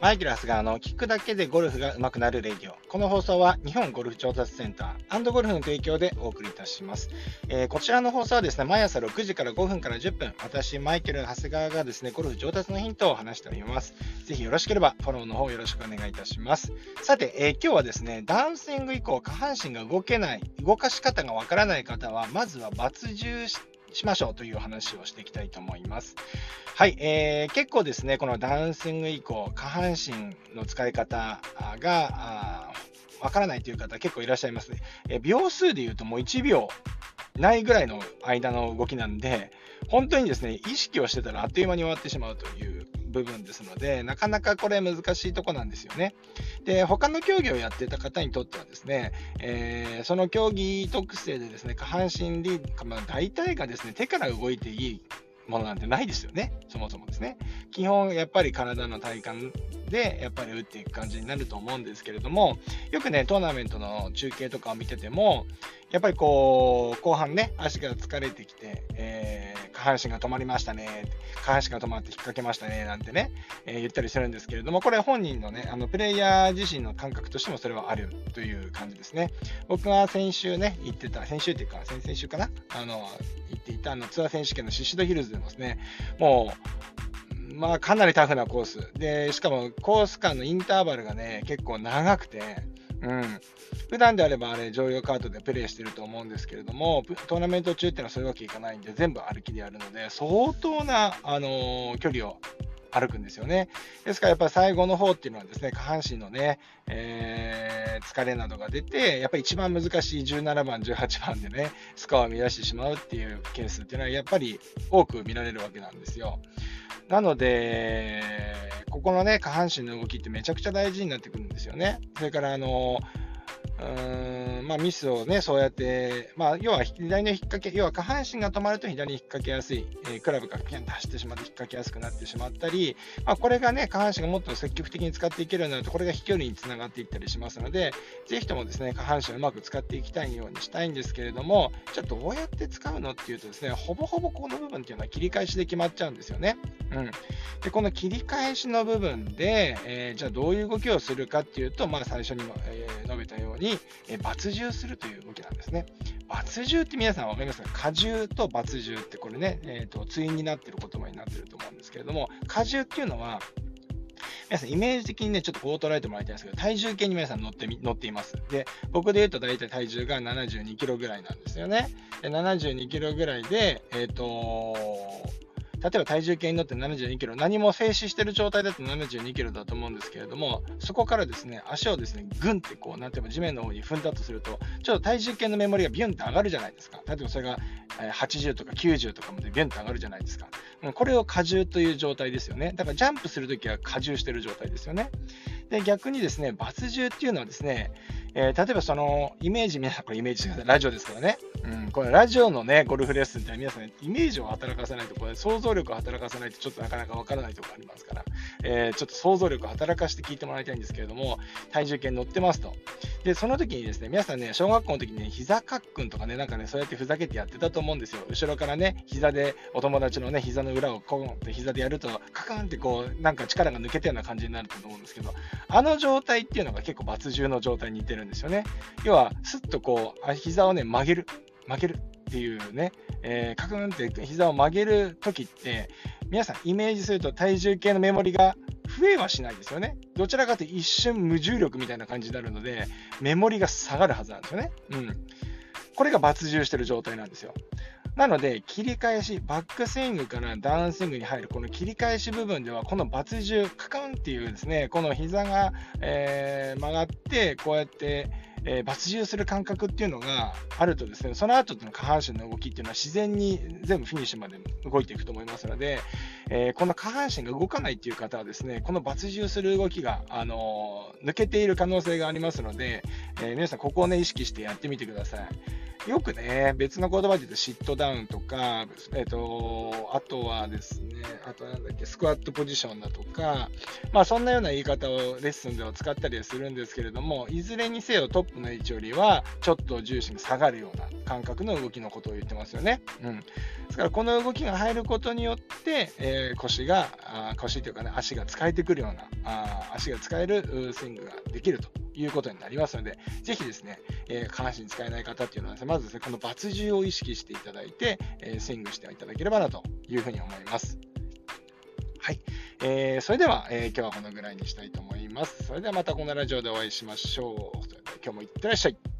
マイケル・ハスガーの聞くだけでゴルフが上手くなるレディオ。この放送は日本ゴルフ調達センターゴルフの提供でお送りいたします、えー、こちらの放送はですね、毎朝6時から5分から10分、私、マイケル・ハスガーがですね、ゴルフ上達のヒントを話しております。ぜひよろしければフォローの方よろしくお願いいたします。さて、えー、今日はですね、ダウンスイング以降、下半身が動けない、動かし方がわからない方は、まずは抜重しましょうという話をしていきたいと思います。はい、えー、結構ですね、このダンスイング以降、下半身の使い方がわからないという方結構いらっしゃいますね。え秒数でいうともう1秒ないぐらいの間の動きなんで、本当にですね、意識をしてたらあっという間に終わってしまうという部分ですので、なかなかこれ難しいとこなんですよね。で、他の競技をやってた方にとってはですね、えー、その競技特性でですね、下半身リード、まあ、大体がですね、手から動いていいものなんてないですよね、そもそもですね。基本、やっぱり体の体幹で、やっぱり打っていく感じになると思うんですけれども、よくね、トーナメントの中継とかを見てても、やっぱりこう、後半ね、足が疲れてきて、えー、下半身が止まりましたね、下半身が止まって引っ掛けましたね、なんてね、えー、言ったりするんですけれども、これ本人のね、あのプレイヤー自身の感覚としてもそれはあるという感じですね。僕が先週ね、言ってた、先週っていうか、先々週かな、あの、言っていたあのツアー選手権のシシドヒルズでもですね、もう、まあ、かなりタフなコース。で、しかもコース間のインターバルがね、結構長くて、うん。普段であればあれ、常用カートでプレイしてると思うんですけれども、トーナメント中っていうのはそういうわけいかないんで、全部歩きでやるので、相当な、あのー、距離を歩くんですよね。ですからやっぱり最後の方っていうのはですね、下半身のね、えー、疲れなどが出て、やっぱり一番難しい17番、18番でね、スコアを乱してしまうっていうケースっていうのはやっぱり多く見られるわけなんですよ。なので、ここのね、下半身の動きってめちゃくちゃ大事になってくるんですよね。それから、あのうーんまあ、ミスをね、そうやって、まあ、要は左の引っ掛け、要は下半身が止まると左に引っ掛けやすい、えー、クラブがピャンと走ってしまって引っ掛けやすくなってしまったり、まあ、これがね、下半身がもっと積極的に使っていけるようになると、これが飛距離につながっていったりしますので、ぜひともですね、下半身をうまく使っていきたいようにしたいんですけれども、じゃあどうやって使うのっていうとですね、ほぼほぼこの部分っていうのは切り返しで決まっちゃうんですよね。うん。で、この切り返しの部分で、えー、じゃあどういう動きをするかっていうと、まあ最初にも、えー、述べたように、えー、抜重するという動きなんですね。抜重って皆さん分かりますか？荷重と抜重ってこれね、えーと、対になってる言葉になってると思うんですけれども、荷重っていうのは、皆さんイメージ的にね、ちょっとこう捉えてもらいたいんですけど、体重計に皆さん乗って乗っています。で、僕で言うと大体体重が72キロぐらいなんですよね。で72キロぐらいで、えっ、ー、と例えば体重計に乗って72キロ、何も静止してる状態だと72キロだと思うんですけれども、そこからですね、足をですね、ぐんってこう、なんていうか地面の方に踏んだとすると、ちょっと体重計の目盛りがビュンって上がるじゃないですか。例えばそれが80とか90とかまでビュンって上がるじゃないですか。これを荷重という状態ですよね。だからジャンプするときは荷重してる状態ですよね。で、逆にですね、バツ重っていうのはですね、えー、例えばそのイメージ、皆さんこれイメージしてください。ラジオですからね。うん、これラジオのね、ゴルフレッスンって皆さん、ね、イメージを働かせないと、これ想像力を働かせないとちょっとなかなかわからないところありますから、えー、ちょっと想像力を働かせて聞いてもらいたいんですけれども、体重計に乗ってますと。で、その時にですね、皆さんね、小学校の時にね、膝かっくんとかね、なんかね、そうやってふざけてやってたと思うんですよ。後ろからね、膝で、お友達のね、膝の裏をコンって膝でやると、カカンってこう、なんか力が抜けたような感じになると思うんですけど、あの状態っていうのが結構抜重の状態に似てるんですよね。要は、すっとこう、膝をね、曲げる。曲げるっていうね、えー、カクンって膝を曲げるときって、皆さんイメージすると体重計のメモリが増えはしないですよね。どちらかというと一瞬無重力みたいな感じになるので、メモリが下がるはずなんですよね。うん。これが抜重してる状態なんですよ。なので、切り返し、バックスイングからダウンスイングに入る、この切り返し部分では、この抜重、カカンっていうですね、この膝が、えー、曲がって、こうやって、えー、抜重する感覚っていうのがあるとですね、その後の下半身の動きっていうのは自然に全部フィニッシュまで動いていくと思いますので、えー、この下半身が動かないっていう方はですね、この抜重する動きが、あの、抜けている可能性がありますので、え皆さんここをね、意識してやってみてください。よくね、別の言葉で言うとシットダウンとか、えっ、と、あとはですね、あとなんだっけ、スクワットポジションだとか、まあそんなような言い方をレッスンでは使ったりはするんですけれども、いずれにせよトップの位置よりは、ちょっと重心が下がるような感覚の動きのことを言ってますよね。うん。ですからこの動きが入ることによって、えー、腰が、あ腰というかね、足が使えてくるような、あ足が使えるスイングができるということになりますので、ぜひですね、えー、下半身使えない方っていうのはですね、まずですね、このバツ重を意識していただいて、えー、スイングしていただければなというふうに思います。はい。えー、それでは、えー、今日はこのぐらいにしたいと思います。それではまたこのラジオでお会いしましょう。それでは今日もいってらっしゃい。